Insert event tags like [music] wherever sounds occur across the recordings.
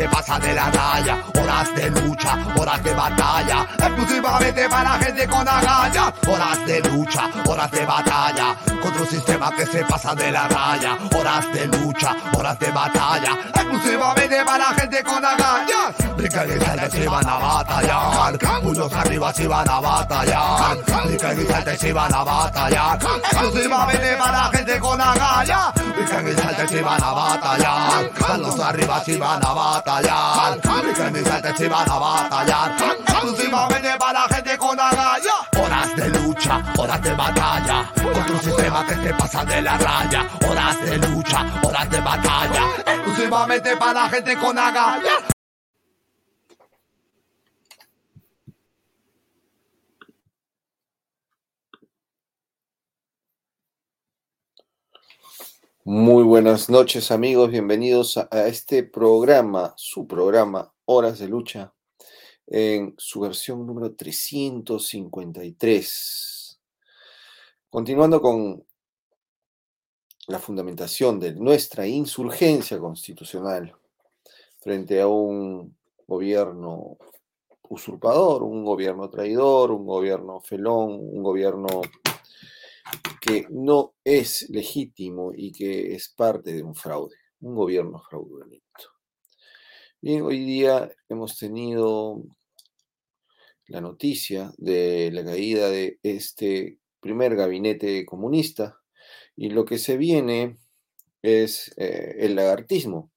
que pasa de la raya, horas de lucha, horas de batalla, exclusivamente para gente con agallas, horas de lucha, horas de batalla, contra un sistema que se pasa de la raya, horas de lucha, horas de batalla, exclusivamente para gente con agallas, brincan y salten si van a batallar, puños arriba si van a batallar, brincan y salten si van a batallar, exclusivamente para gente con agallas, brincan y salten si van a batallar, manos arriba si van a batallar, brincan y salten si van a batallar, exclusivamente para gente con agallas, horas de lucha, horas de batalla, contra un sistema que se pasa de la raya, horas de lucha, horas de batalla, exclusivamente para gente con agallas. Muy buenas noches amigos, bienvenidos a este programa, su programa Horas de Lucha, en su versión número 353. Continuando con la fundamentación de nuestra insurgencia constitucional frente a un gobierno usurpador, un gobierno traidor, un gobierno felón, un gobierno que no es legítimo y que es parte de un fraude, un gobierno fraudulento. Bien, hoy día hemos tenido la noticia de la caída de este primer gabinete comunista y lo que se viene es eh, el lagartismo,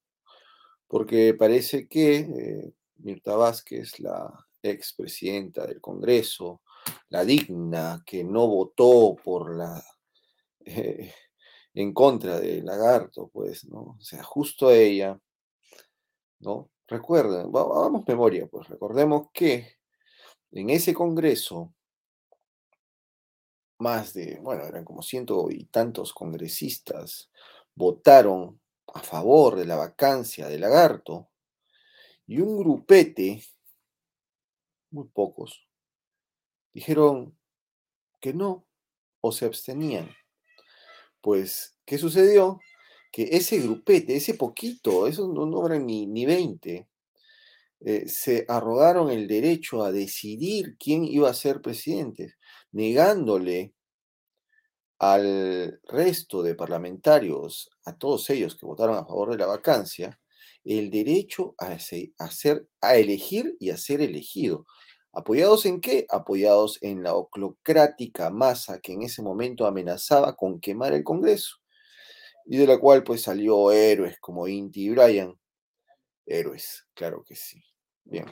porque parece que eh, Mirta Vázquez, la expresidenta del Congreso, la digna que no votó por la eh, en contra de Lagarto, pues, ¿no? O sea, justo ella, ¿no? Recuerden, vamos memoria, pues recordemos que en ese congreso, más de, bueno, eran como ciento y tantos congresistas, votaron a favor de la vacancia de Lagarto, y un grupete, muy pocos, dijeron que no, o se abstenían. Pues, ¿qué sucedió? Que ese grupete, ese poquito, esos no, no eran ni, ni 20, eh, se arrogaron el derecho a decidir quién iba a ser presidente, negándole al resto de parlamentarios, a todos ellos que votaron a favor de la vacancia, el derecho a, a elegir y a ser elegido. ¿Apoyados en qué? Apoyados en la oclocrática masa que en ese momento amenazaba con quemar el Congreso y de la cual pues salió héroes como Inti y Bryan. Héroes, claro que sí. Bien.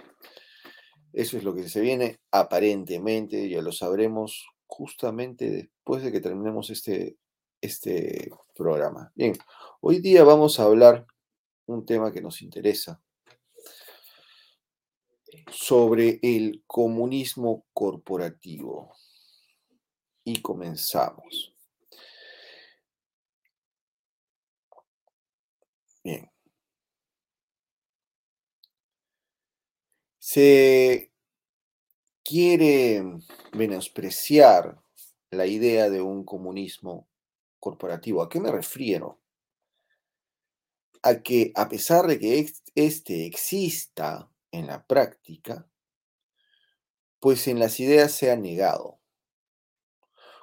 Eso es lo que se viene aparentemente, ya lo sabremos justamente después de que terminemos este, este programa. Bien, hoy día vamos a hablar un tema que nos interesa, sobre el comunismo corporativo. Y comenzamos. Se quiere menospreciar la idea de un comunismo corporativo. ¿A qué me refiero? A que a pesar de que este exista en la práctica, pues en las ideas se ha negado.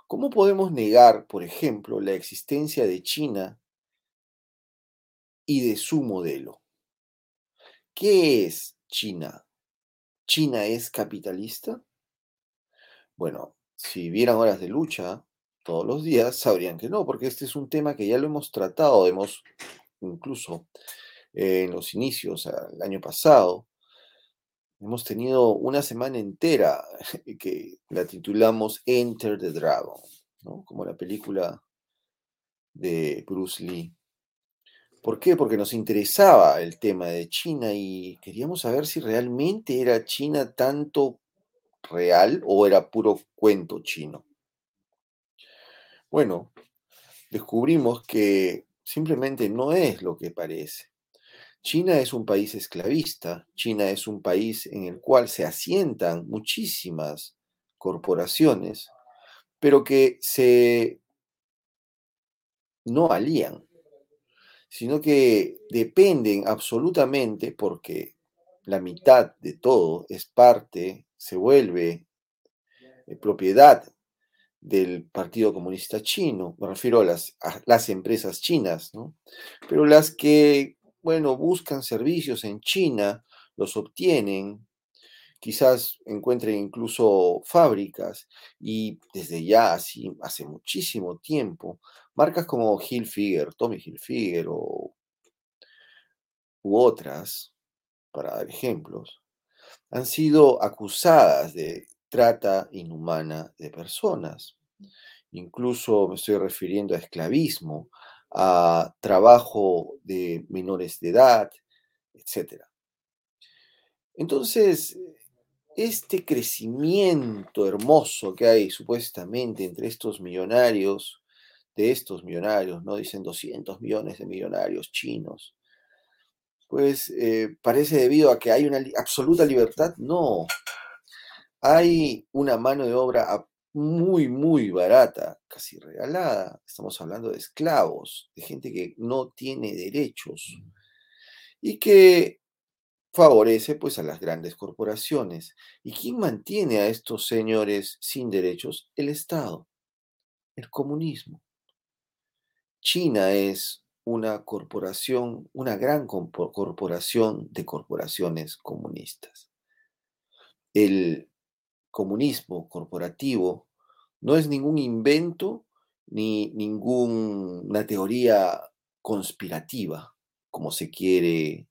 ¿Cómo podemos negar, por ejemplo, la existencia de China y de su modelo? ¿Qué es China? ¿China es capitalista? Bueno, si vieran horas de lucha todos los días, sabrían que no, porque este es un tema que ya lo hemos tratado, hemos incluso en los inicios, el año pasado, Hemos tenido una semana entera [laughs] que la titulamos Enter the Dragon, ¿no? como la película de Bruce Lee. ¿Por qué? Porque nos interesaba el tema de China y queríamos saber si realmente era China tanto real o era puro cuento chino. Bueno, descubrimos que simplemente no es lo que parece. China es un país esclavista, China es un país en el cual se asientan muchísimas corporaciones, pero que se no alían, sino que dependen absolutamente porque la mitad de todo es parte, se vuelve eh, propiedad del Partido Comunista Chino, me refiero a las, a las empresas chinas, ¿no? Pero las que, bueno, buscan servicios en China, los obtienen, quizás encuentren incluso fábricas y desde ya, así, hace muchísimo tiempo, marcas como Hilfiger, Tommy Hilfiger o, u otras, para dar ejemplos, han sido acusadas de trata inhumana de personas. Incluso me estoy refiriendo a esclavismo, a trabajo de menores de edad, etc. Entonces, este crecimiento hermoso que hay supuestamente entre estos millonarios, de estos millonarios, ¿no? Dicen 200 millones de millonarios chinos, pues eh, parece debido a que hay una absoluta libertad. No, hay una mano de obra muy, muy barata, casi regalada. Estamos hablando de esclavos, de gente que no tiene derechos y que favorece pues a las grandes corporaciones. ¿Y quién mantiene a estos señores sin derechos? El Estado, el comunismo. China es una corporación, una gran corporación de corporaciones comunistas. El comunismo corporativo no es ningún invento ni ninguna teoría conspirativa, como se quiere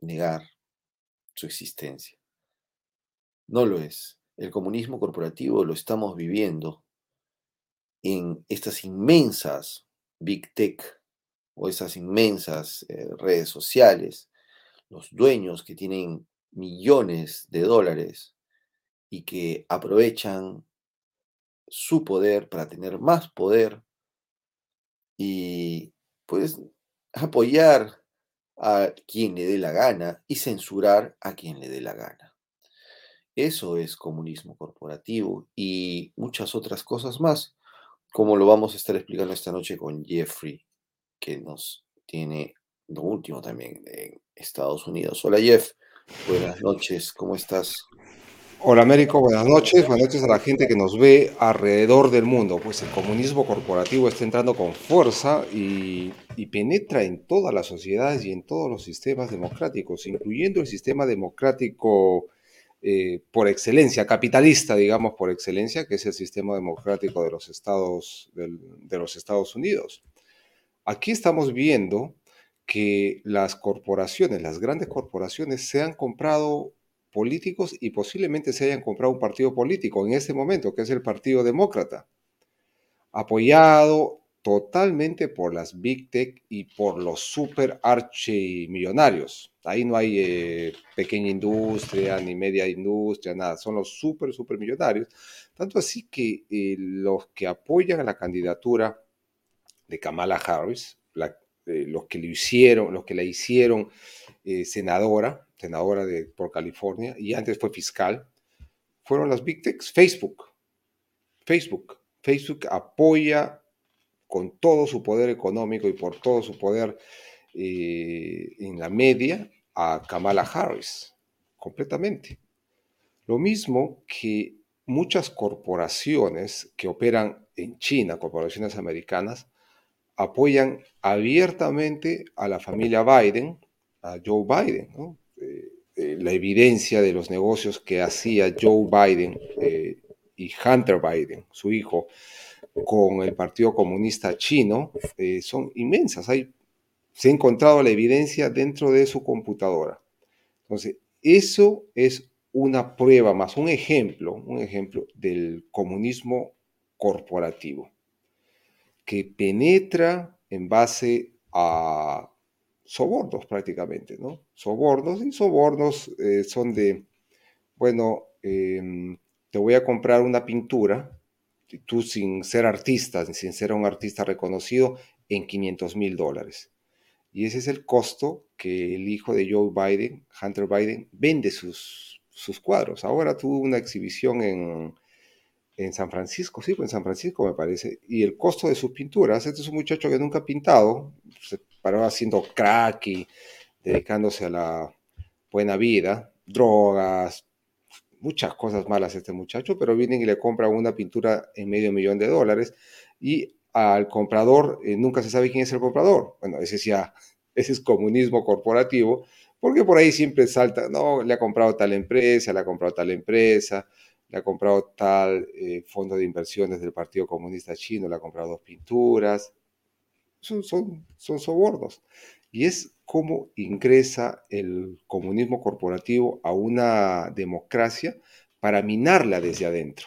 negar su existencia. No lo es. El comunismo corporativo lo estamos viviendo en estas inmensas big tech o esas inmensas eh, redes sociales, los dueños que tienen millones de dólares y que aprovechan su poder para tener más poder y pues apoyar a quien le dé la gana y censurar a quien le dé la gana. Eso es comunismo corporativo y muchas otras cosas más, como lo vamos a estar explicando esta noche con Jeffrey, que nos tiene lo último también en Estados Unidos. Hola Jeff, buenas noches, ¿cómo estás? Hola Américo, buenas noches. Buenas noches a la gente que nos ve alrededor del mundo. Pues el comunismo corporativo está entrando con fuerza y, penetra en todas las sociedades y en todos los sistemas democráticos, incluyendo el sistema democrático eh, por excelencia, capitalista, digamos, por excelencia, que es el sistema democrático de los Estados, de los Estados Unidos. Aquí estamos viendo que las corporaciones, las grandes corporaciones, se han comprado políticos y posiblemente se hayan comprado un partido político en ese momento, que es el Partido Demócrata, apoyado totalmente por las Big Tech y por los super archimillonarios. Ahí no hay eh, pequeña industria ni media industria, nada, son los super, super millonarios. Tanto así que eh, los que apoyan a la candidatura de Kamala Harris, eh, los que lo hicieron, los que la hicieron senadora, senadora de, por California, y antes fue fiscal, fueron las Big Techs, Facebook. Facebook. Facebook apoya con todo su poder económico y por todo su poder eh, en la media a Kamala Harris, completamente. Lo mismo que muchas corporaciones que operan en China, corporaciones americanas, apoyan abiertamente a la familia Biden, a Joe Biden. Eh, eh, la evidencia de los negocios que hacía Joe Biden y Hunter Biden, su hijo, con el Partido Comunista Chino, son inmensas. Hay, se ha encontrado la evidencia dentro de su computadora. Entonces, eso es una prueba más, un ejemplo, un ejemplo del comunismo corporativo, que penetra en base a sobornos prácticamente, ¿no? Sobornos y sobornos eh, son de, bueno, em, te voy a comprar una pintura, tú sin ser artista, sin ser un artista reconocido, en 500 mil dólares. Y ese es el costo que el hijo de Joe Biden, Hunter Biden, vende sus, sus cuadros. Ahora tuvo una exhibición en, en San Francisco, sí, en San Francisco me parece, y el costo de sus pinturas, este es un muchacho que nunca ha pintado, se paró haciendo crack y dedicándose a la buena vida, drogas, muchas cosas malas este muchacho, pero vienen y le compran una pintura en medio millón de dólares y al comprador eh, nunca se sabe quién es el comprador. Bueno, ese ya, [laughs] ese es comunismo corporativo, porque por ahí siempre salta, no, le ha comprado tal empresa, le ha comprado tal empresa, le ha comprado tal eh, fondo de inversiones del Partido Comunista Chino, le ha comprado dos pinturas. Son, son, son sobornos. Y es cómo ingresa el comunismo corporativo a una democracia para minarla desde adentro.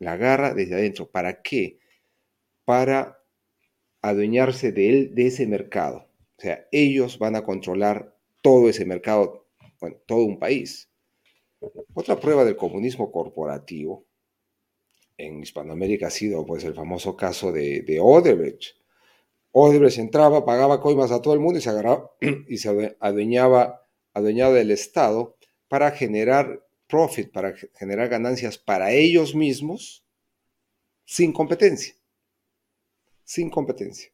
La agarra desde adentro. ¿Para qué? Para adueñarse de, él, de ese mercado. O sea, ellos van a controlar todo ese mercado, bueno, todo un país. Otra prueba del comunismo corporativo en Hispanoamérica ha sido pues, el famoso caso de, de Odebrecht. Odebrecht entraba, pagaba coimas a todo el mundo y se agarraba [clears throat] y se adueñaba, adueñaba del Estado para generar profit, para generar ganancias para ellos mismos sin competencia. Sin competencia.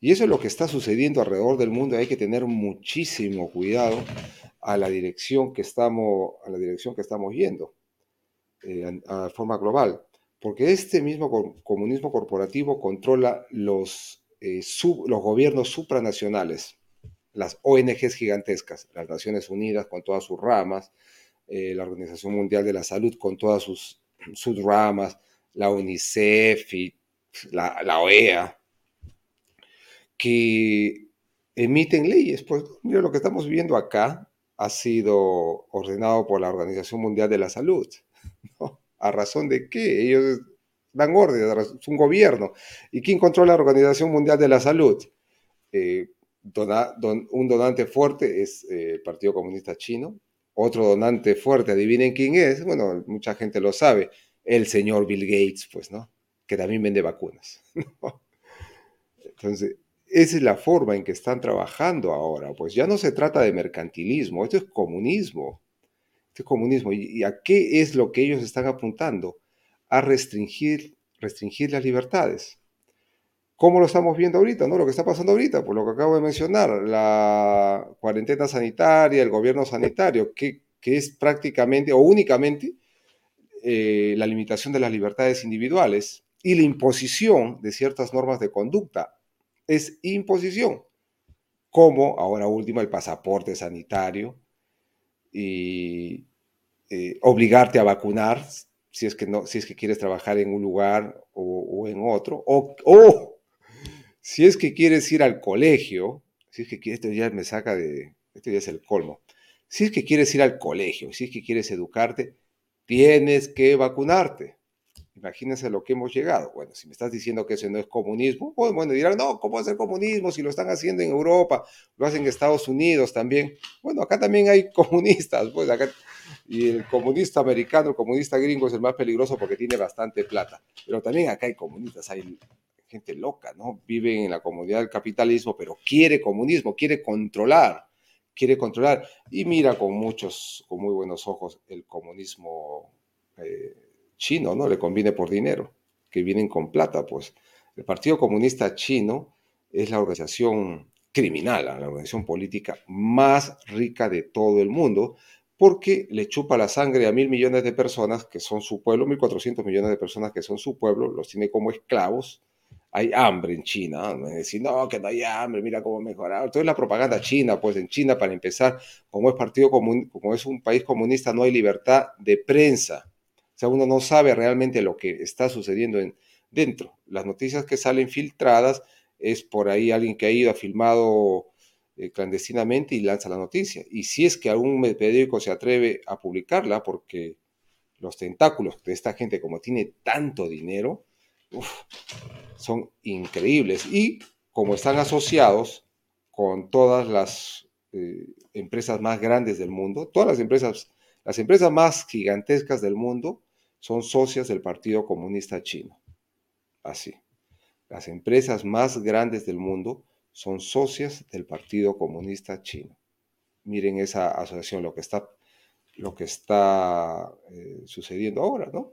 Y eso es lo que está sucediendo alrededor del mundo. Hay que tener muchísimo cuidado a la dirección que estamos, a la dirección que estamos yendo eh, a, forma global. Porque este mismo comunismo corporativo controla los, eh, los gobiernos supranacionales, las ONGs gigantescas, las Naciones Unidas con todas sus ramas, eh, la Organización Mundial de la Salud con todas sus, [clears throat] ramas, la UNICEF y la, OEA, que emiten leyes. Pues mira, lo que estamos viviendo acá ha sido ordenado por la Organización Mundial de la Salud. [laughs] ¿A razón de qué? Ellos dan órdenes, es un gobierno. ¿Y quién controla la Organización Mundial de la Salud? Eh, un donante fuerte es eh, el Partido Comunista Chino. Otro donante fuerte, adivinen quién es. Bueno, mucha gente lo sabe. El señor Bill Gates, pues, ¿no? Que también vende vacunas. [laughs] Entonces, esa es la forma en que están trabajando ahora. Pues ya no se trata de mercantilismo, esto es comunismo. Esto es comunismo. ¿Y a qué es lo que ellos están apuntando? A restringir, restringir las libertades. ¿Cómo lo estamos viendo ahorita? ¿no? Lo que está pasando ahorita, por lo que acabo de mencionar, la cuarentena sanitaria, el gobierno sanitario, que, es prácticamente o únicamente eh, la limitación de las libertades individuales y la imposición de ciertas normas de conducta es imposición, como ahora último el pasaporte sanitario y eh, obligarte a vacunar si es que no, si es que quieres trabajar en un lugar o, en otro, o, si es que quieres ir al colegio, si es que esto ya me saca de, esto ya es el colmo, si es que quieres ir al colegio, si es que quieres educarte, tienes que vacunarte. Imagínense lo que hemos llegado. Bueno, si me estás diciendo que eso no es comunismo, pues, bueno, dirán, no, ¿cómo hacer comunismo si lo están haciendo en Europa, lo hacen en Estados Unidos también? Bueno, acá también hay [laughs] comunistas, pues acá, y el comunista americano, el comunista gringo es el más peligroso porque tiene bastante plata, pero también acá hay comunistas, hay gente loca, ¿no? Viven en la comunidad del capitalismo, pero quiere comunismo, quiere controlar, quiere controlar, y mira con muchos, con muy buenos ojos el comunismo. Eh, chino, ¿no? Le conviene por dinero, que vienen con plata, pues. El Partido Comunista Chino es la organización criminal, la organización política más rica de todo el mundo, porque le chupa la sangre a mil millones de personas que son su pueblo, mil cuatrocientos millones de personas que son su pueblo, los tiene como esclavos. Hay hambre en China, ¿no? decir, no, que no hay hambre, mira cómo mejorar. Entonces la propaganda china, pues en China, para empezar, como es partido como es un país comunista, no hay libertad de prensa. O sea, uno no sabe realmente lo que está sucediendo en, dentro. Las noticias que salen filtradas es por ahí alguien que ha ido, ha filmado eh, clandestinamente y lanza la noticia. Y si es que algún periódico se atreve a publicarla, porque los tentáculos de esta gente, como tiene tanto dinero, son increíbles. Y como están asociados con todas las eh, empresas más grandes del mundo, todas las empresas, las empresas más gigantescas del mundo, son socias del Partido Comunista Chino. Así. Las empresas más grandes del mundo son socias del Partido Comunista Chino. Miren esa asociación, lo que está, lo que está eh, sucediendo ahora, ¿no?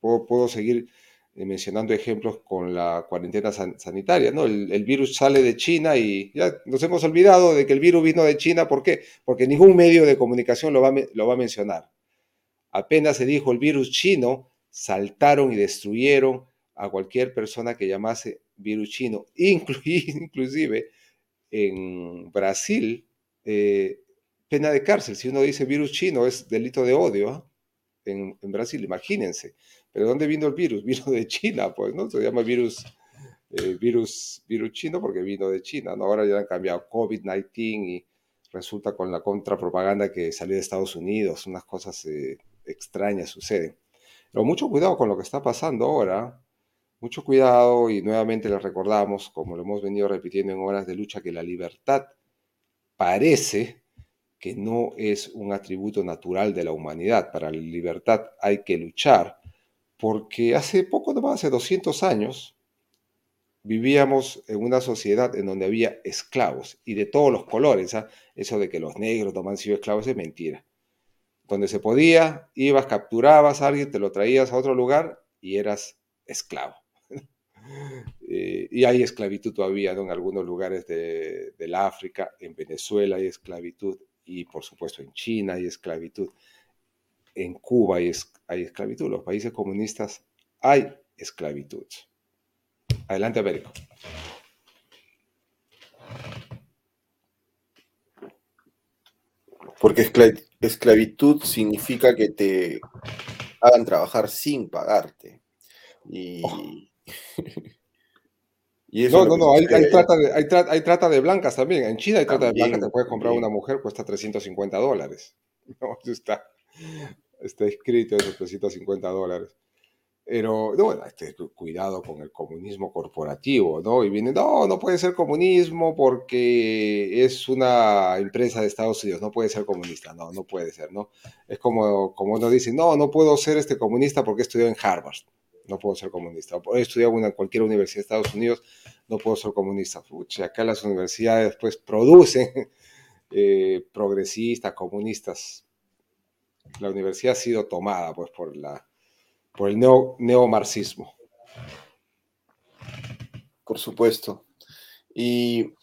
puedo, seguir eh, mencionando ejemplos con la cuarentena sanitaria, ¿no? El, virus sale de China y ya nos hemos olvidado de que el virus vino de China, ¿por qué? Porque ningún medio de comunicación lo va, lo va a mencionar. Apenas se dijo el virus chino, saltaron y destruyeron a cualquier persona que llamase virus chino, [laughs] inclusive en Brasil, eh, pena de cárcel. Si uno dice virus chino, es delito de odio ¿ah? en, Brasil, imagínense. Pero ¿dónde vino el virus? [laughs] Vino de China, pues, ¿no? Se llama virus, eh, virus, virus chino porque vino de China, ¿no? Ahora ya han cambiado COVID-19 y resulta con la contrapropaganda que salió de Estados Unidos, unas cosas eh, extrañas suceden. Pero mucho cuidado con lo que está pasando ahora, mucho cuidado y nuevamente les recordamos, como lo hemos venido repitiendo en horas de lucha, que la libertad parece que no es un atributo natural de la humanidad. Para la libertad hay que luchar, porque hace poco, más hace 200 años, vivíamos en una sociedad en donde había esclavos y de todos los colores. ¿ah? Eso de que los negros no han sido esclavos es mentira donde se podía, ibas, capturabas a alguien, te lo traías a otro lugar y eras esclavo. Eh, y hay esclavitud todavía en algunos lugares de, del África, en Venezuela hay esclavitud y por supuesto en China hay esclavitud, en Cuba hay, hay esclavitud, los países comunistas hay esclavitud. Adelante, Américo. Porque esclavitud significa que te hagan trabajar sin pagarte. Y, oh. [laughs] no, no, no, hay, trata de, blancas también. En China hay trata de blancas. Te puedes comprar una mujer, cuesta 350 dólares. [laughs] No, está, está escrito esos 350 dólares. Pero, no, este, cuidado con el comunismo corporativo, ¿no? Y viene, no, no puede ser comunismo porque es una empresa de Estados Unidos, no puede ser comunista, no, no puede ser, ¿no? Es como, como uno dice, no, no puedo ser este comunista porque he estudiado en Harvard, no puedo ser comunista. O he estudiado en cualquier universidad de Estados Unidos, no puedo ser comunista. Pucha, acá las universidades pues producen [laughs] eh, progresistas, comunistas. La universidad ha sido tomada pues por la por el neo, neomarxismo. Por supuesto. Y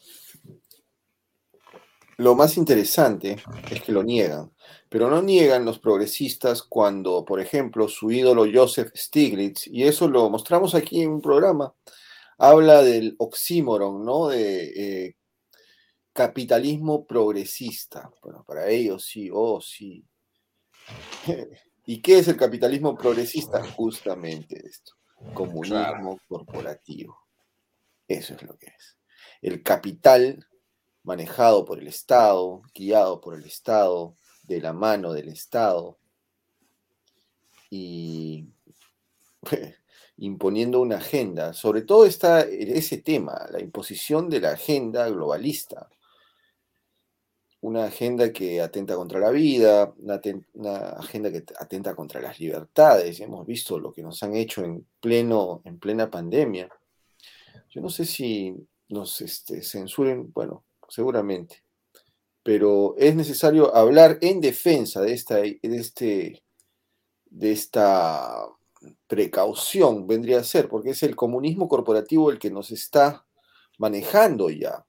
lo más interesante es que lo niegan, pero no niegan los progresistas cuando, por ejemplo, su ídolo Joseph Stiglitz, y eso lo mostramos aquí en un programa, habla del oxímoron, ¿no? De eh, capitalismo progresista. Bueno, para ellos sí, oh sí. [laughs] ¿Y qué es el capitalismo progresista? Justamente esto, comunismo corporativo. Eso es lo que es. El capital manejado por el Estado, guiado por el Estado, de la mano del Estado, y [laughs] imponiendo una agenda. Sobre todo está ese tema, la imposición de la agenda globalista una agenda que atenta contra la vida, una, agenda que atenta contra las libertades. Hemos visto lo que nos han hecho en, pleno, en plena pandemia. Yo no sé si nos este, censuren, bueno, seguramente, pero es necesario hablar en defensa de esta, de este, de esta precaución, vendría a ser, porque es el comunismo corporativo el que nos está manejando ya.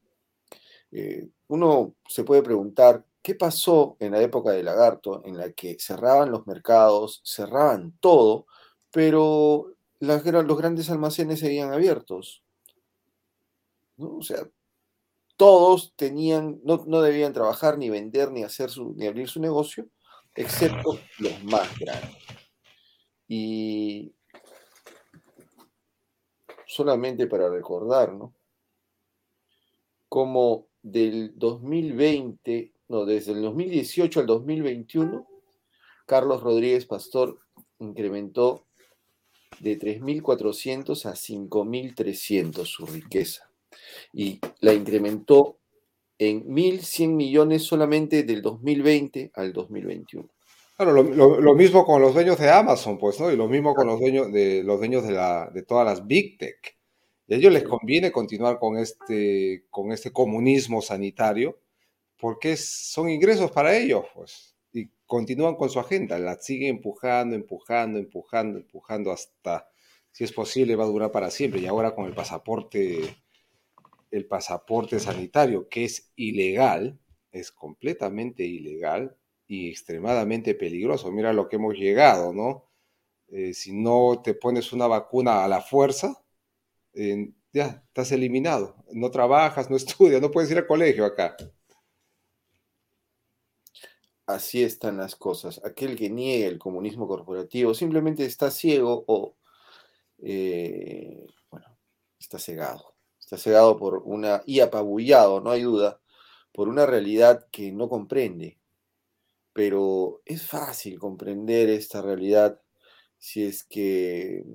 Eh, uno se puede preguntar, ¿qué pasó en la época de Lagarto en la que cerraban los mercados, cerraban todo, pero los grandes almacenes seguían abiertos? O sea, todos tenían, no, debían trabajar, ni vender, ni, hacer su, ni abrir su negocio, excepto los más grandes. Y solamente para recordar, ¿no? Cómo del 2020, no, desde el 2018 al 2021, Carlos Rodríguez Pastor incrementó de 3.400 a 5.300 su riqueza y la incrementó en 1.100 millones solamente del 2020 al 2021. Claro, lo, mismo con los dueños de Amazon, pues, ¿no? Y lo mismo con los dueños de los dueños de, la, de todas las Big Tech. Y a ellos les conviene continuar con este, con este comunismo sanitario porque son ingresos para ellos, pues. y continúan con su agenda, la siguen empujando, empujando, empujando, empujando hasta, si es posible, va a durar para siempre. Y ahora con el pasaporte, el pasaporte sanitario, que es ilegal, es completamente ilegal y extremadamente peligroso. Mira lo que hemos llegado, ¿no? Eh, si no te pones una vacuna a la fuerza, ya estás eliminado. No trabajas, no [laughs] estudias, no puedes ir al colegio acá. Así están las cosas. Aquel que niegue el comunismo corporativo simplemente está ciego o, eh, bueno, está cegado. Está cegado por una, y apabullado, no hay duda, por una realidad que no comprende. Pero es fácil comprender esta realidad si es que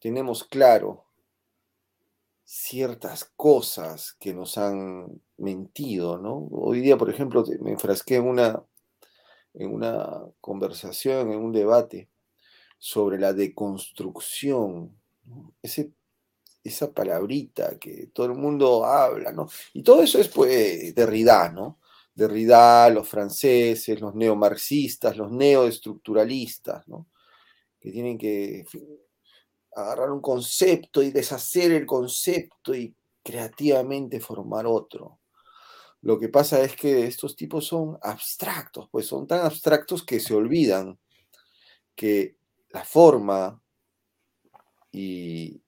tenemos claro ciertas cosas que nos han mentido, ¿no? Hoy día, por ejemplo, me enfrasqué en una en una conversación, en un debate sobre la deconstrucción, Ese, esa palabrita que todo el mundo habla, ¿no? Y todo eso es pues Derrida, ¿no? Derrida, los franceses, los neomarxistas, los neoestructuralistas, ¿no? Que tienen que agarrar un concepto y deshacer el concepto y creativamente formar otro. Lo que pasa es que estos tipos son abstractos, pues son tan abstractos que se olvidan que la forma y,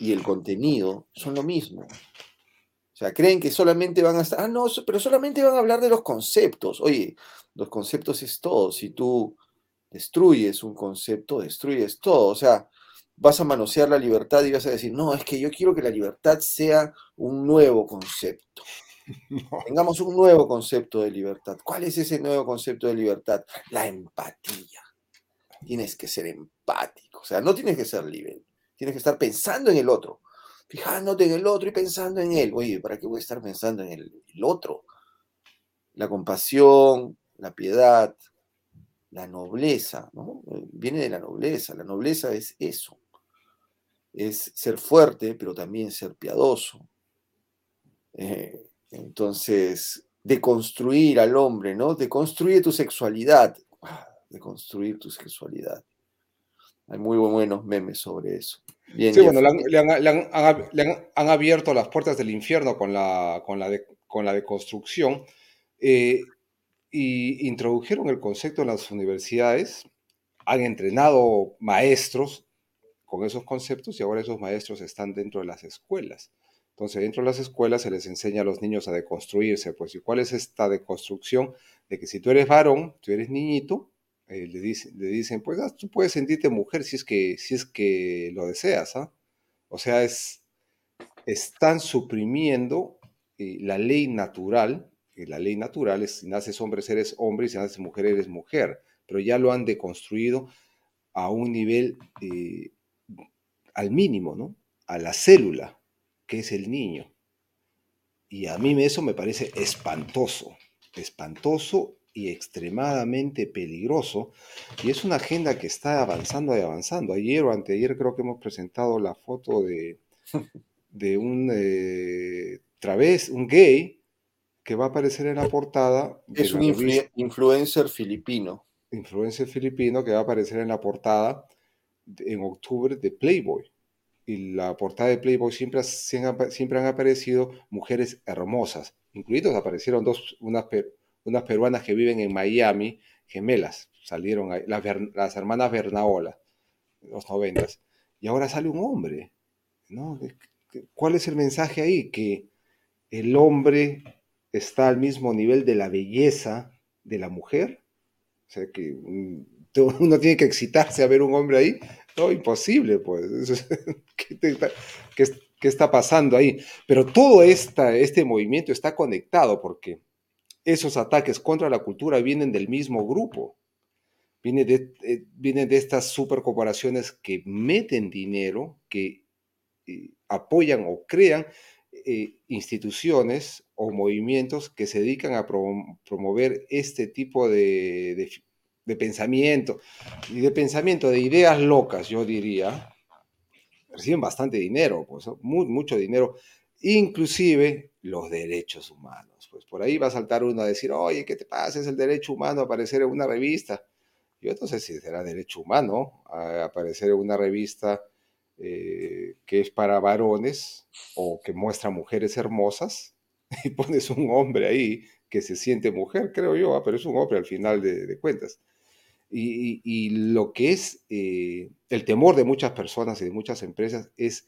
el contenido son lo mismo. O sea, creen que solamente van a estar, ah, no, pero solamente van a hablar de los conceptos. Oye, los conceptos es todo. Si tú destruyes un concepto, destruyes todo. O sea, vas a manosear la libertad y vas a decir, no, es que yo quiero que la libertad sea un nuevo concepto. [laughs] Tengamos un nuevo concepto de libertad. ¿Cuál es ese nuevo concepto de libertad? La empatía. Tienes que ser empático. O sea, no tienes que ser libre. Tienes que estar pensando en el otro. Fijándote en el otro y pensando en él. Oye, ¿para qué voy a estar pensando en el, otro? La compasión, la piedad, la nobleza, ¿no? Viene de la nobleza. La nobleza es eso. Es ser fuerte, pero también ser piadoso. Eh, entonces, deconstruir al hombre, ¿no? Deconstruye tu sexualidad. Ah, deconstruir tu sexualidad. Hay muy buenos memes sobre eso. sí, bueno, le, han, abierto las puertas del infierno con la, con la, con la deconstrucción eh, y introdujeron el concepto en las universidades, han entrenado maestros con esos conceptos y ahora esos maestros están dentro de las escuelas. Entonces, dentro de las escuelas se les enseña a los niños a deconstruirse. Pues, ¿y cuál es esta deconstrucción? De que si tú eres varón, tú eres niñito, eh, le, dicen, le dicen, pues ah, tú puedes sentirte mujer si es que, si es que lo deseas. ¿ah? O sea, es, están suprimiendo eh, la ley natural. Y la ley natural es si naces hombre, eres hombre y si naces mujer, eres mujer. Pero ya lo han deconstruido a un nivel eh, al mínimo, ¿no? A la célula que es el niño. Y a mí eso me parece espantoso, espantoso y extremadamente peligroso. Y es una agenda que está avanzando y avanzando. Ayer o anteayer creo que hemos presentado la foto de, [laughs] de un eh, través, un gay, que va a aparecer en la portada. Es un influencer filipino. Influencer filipino que va a aparecer en la portada en octubre de Playboy y la portada de Playboy siempre, siempre han aparecido mujeres hermosas, incluidos aparecieron dos, unas, unas peruanas que viven en Miami, gemelas, salieron ahí, las, las hermanas Bernaola, los noventas, y ahora sale un hombre, ¿no? ¿Cuál es el mensaje ahí? Que el hombre está al mismo nivel de la belleza de la mujer, o sea que mm, [laughs] uno tiene que excitarse a ver un hombre ahí, no, imposible, pues. [laughs] ¿Qué, está pasando ahí? Pero todo esta, este movimiento está conectado porque esos ataques contra la cultura vienen del mismo grupo. Vienen de, eh, estas supercorporaciones que meten dinero, que eh, apoyan o crean eh, instituciones o movimientos que se dedican a promover este tipo de, de pensamiento y de pensamiento, de ideas locas, yo diría, reciben bastante dinero, pues, mucho dinero, inclusive los derechos humanos. Pues por ahí va a saltar uno a decir, oye, ¿qué te pasa? Es el derecho humano aparecer en una revista. Yo no sé si será derecho humano aparecer en una revista eh, que es para varones o que muestra mujeres hermosas [laughs] y pones un hombre ahí que se siente mujer, creo yo, pero es un hombre al final de, cuentas. Y, lo que es eh, el temor de muchas personas y de muchas empresas es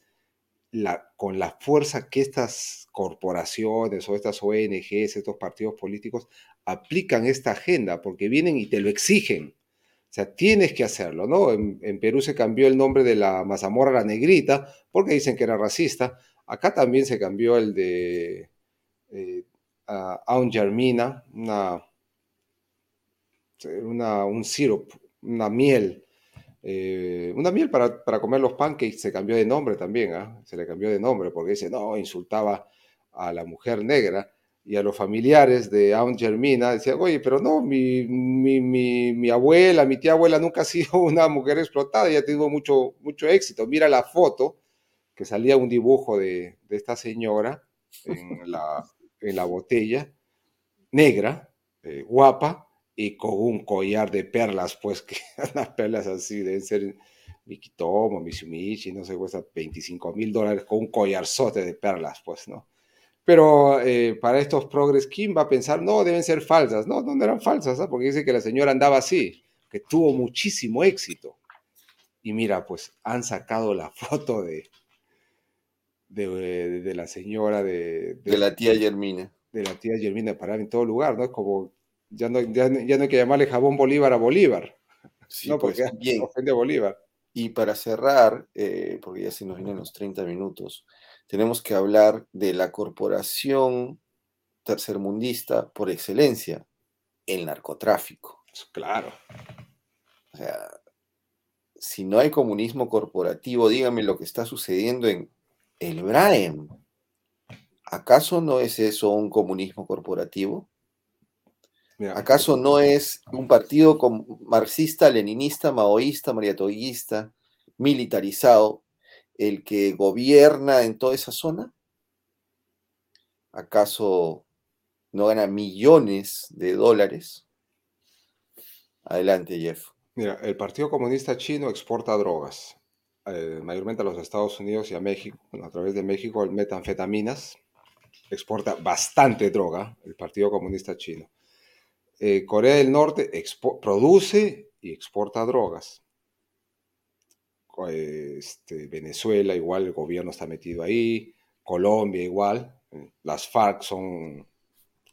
con la fuerza que estas corporaciones o estas ONGs, estos partidos políticos aplican esta agenda, porque vienen y te lo exigen. O sea, tienes que hacerlo, ¿no? En, Perú se cambió el nombre de la mazamorra la negrita porque dicen que era racista. Acá también se cambió el de eh, Germina, una, un sirope, una miel eh, una miel para, comer los pancakes se cambió de nombre también, ¿ah? se le cambió de nombre porque dice, no, insultaba a la mujer negra y a los familiares de Aunt Germina decían, oye, pero no, mi, mi, abuela, mi tía abuela nunca ha sido [laughs] una mujer explotada, ella tenido mucho, mucho éxito. Mira la foto, que salía un dibujo de, esta señora en la, en la botella, negra, eh, guapa, y con un collar de perlas, pues [laughs] que las perlas así deben ser Mikitomo, Mitsubishi, no sé, cuesta 25 mil dólares con un collarzote de perlas, pues, ¿no? Pero eh, para estos progres, ¿quién va a pensar? No, deben ser falsas. No, no eran falsas, ¿ah? porque dice que la señora andaba así, que tuvo muchísimo éxito. Y mira, pues han sacado la [laughs] foto de, de, la señora de, de, la tía Germina. De la tía Germina parar en todo lugar, ¿no? Es como ya no, ya, no hay que llamarle jabón Bolívar a Bolívar. Sí, no, porque pues, bien. [laughs] ofende Bolívar. Y para cerrar, eh, porque ya se nos vienen los 30 minutos, tenemos que hablar de la corporación tercermundista por excelencia, el narcotráfico. Claro. O sea, si no hay comunismo corporativo, dígame lo que está sucediendo en el BRAEM. ¿Acaso no es eso un comunismo corporativo? ¿Acaso no es un partido marxista, leninista, maoísta, mariatoguista, militarizado, el que gobierna en toda esa zona? ¿Acaso no gana millones de dólares? Adelante, Jeff. Mira, el Partido Comunista Chino exporta drogas, eh, mayormente a los Estados Unidos y a México, a través de México, el metanfetaminas, exporta bastante droga, el Partido Comunista Chino. Eh, Corea del Norte produce y exporta drogas. Este, Venezuela igual, el gobierno está metido ahí. Colombia igual. Las FARC son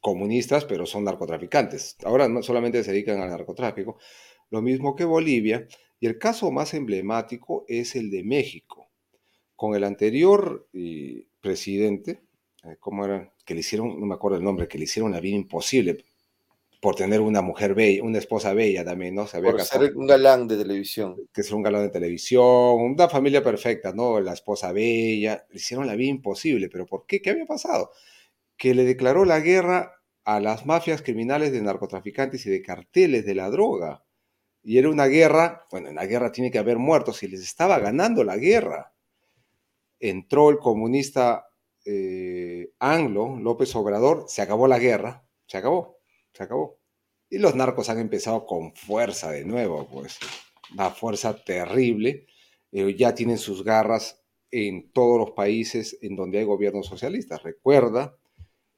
comunistas, pero son narcotraficantes. Ahora no solamente se dedican al narcotráfico. Lo mismo que Bolivia. Y el caso más emblemático es el de México. Con el anterior eh, presidente, eh, ¿cómo era? Que le hicieron, no me acuerdo el nombre, que le hicieron la vida imposible por tener una mujer bella, una esposa bella también, ¿no? Se había por ser un galán de televisión. Que es un galán de televisión, una familia perfecta, ¿no? La esposa bella, le hicieron la vida imposible, pero ¿por qué? ¿Qué había pasado? Que le declaró la guerra a las mafias criminales de narcotraficantes y de carteles de la droga. Y era una guerra, bueno, en la guerra tiene que haber muertos y les estaba ganando la guerra. Entró el comunista eh, anglo, López Obrador, se acabó la guerra, se acabó se acabó. Y los narcos han empezado con fuerza de nuevo, pues, una fuerza terrible. Eh, ya tienen sus garras en todos los países en donde hay gobiernos socialistas. Recuerda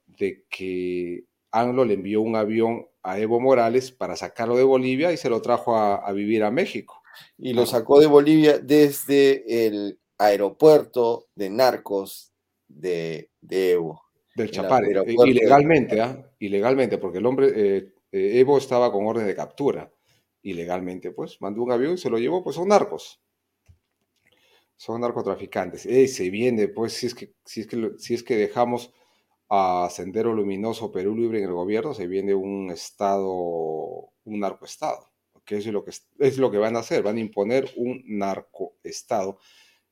de que Anglo le envió un avión a Evo Morales para sacarlo de Bolivia y se lo trajo a, vivir a México. Y lo sacó de Bolivia desde el aeropuerto de narcos de Evo. Del Chapare, eh, ilegalmente, ¿ah? Ilegalmente, porque el hombre, eh, eh, Evo estaba con orden de captura, ilegalmente, pues, mandó un avión y se lo llevó, pues son narcos. Son narcotraficantes. se viene, pues, si es que, si es que, si es que dejamos a Sendero Luminoso Perú Libre en el gobierno, se viene un estado, un narcoestado, que es lo que, es lo que van a hacer, van a imponer un narcoestado.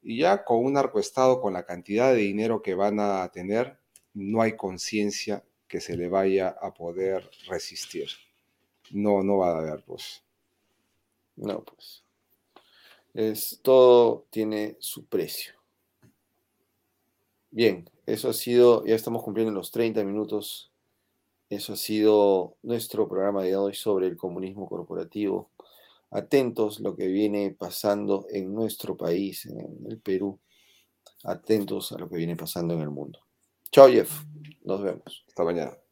Y ya con un narcoestado, con la cantidad de dinero que van a tener, no hay conciencia que se le vaya a poder resistir. No, no va a haber, pues. No, pues. Es, todo tiene su precio. Bien, eso ha sido, ya estamos cumpliendo los 30 minutos. Eso ha sido nuestro programa de hoy sobre el comunismo corporativo. Atentos lo que viene pasando en nuestro país, en el Perú. Atentos a lo que viene pasando en el mundo. Chao, Jeff. Nos vemos. Hasta mañana.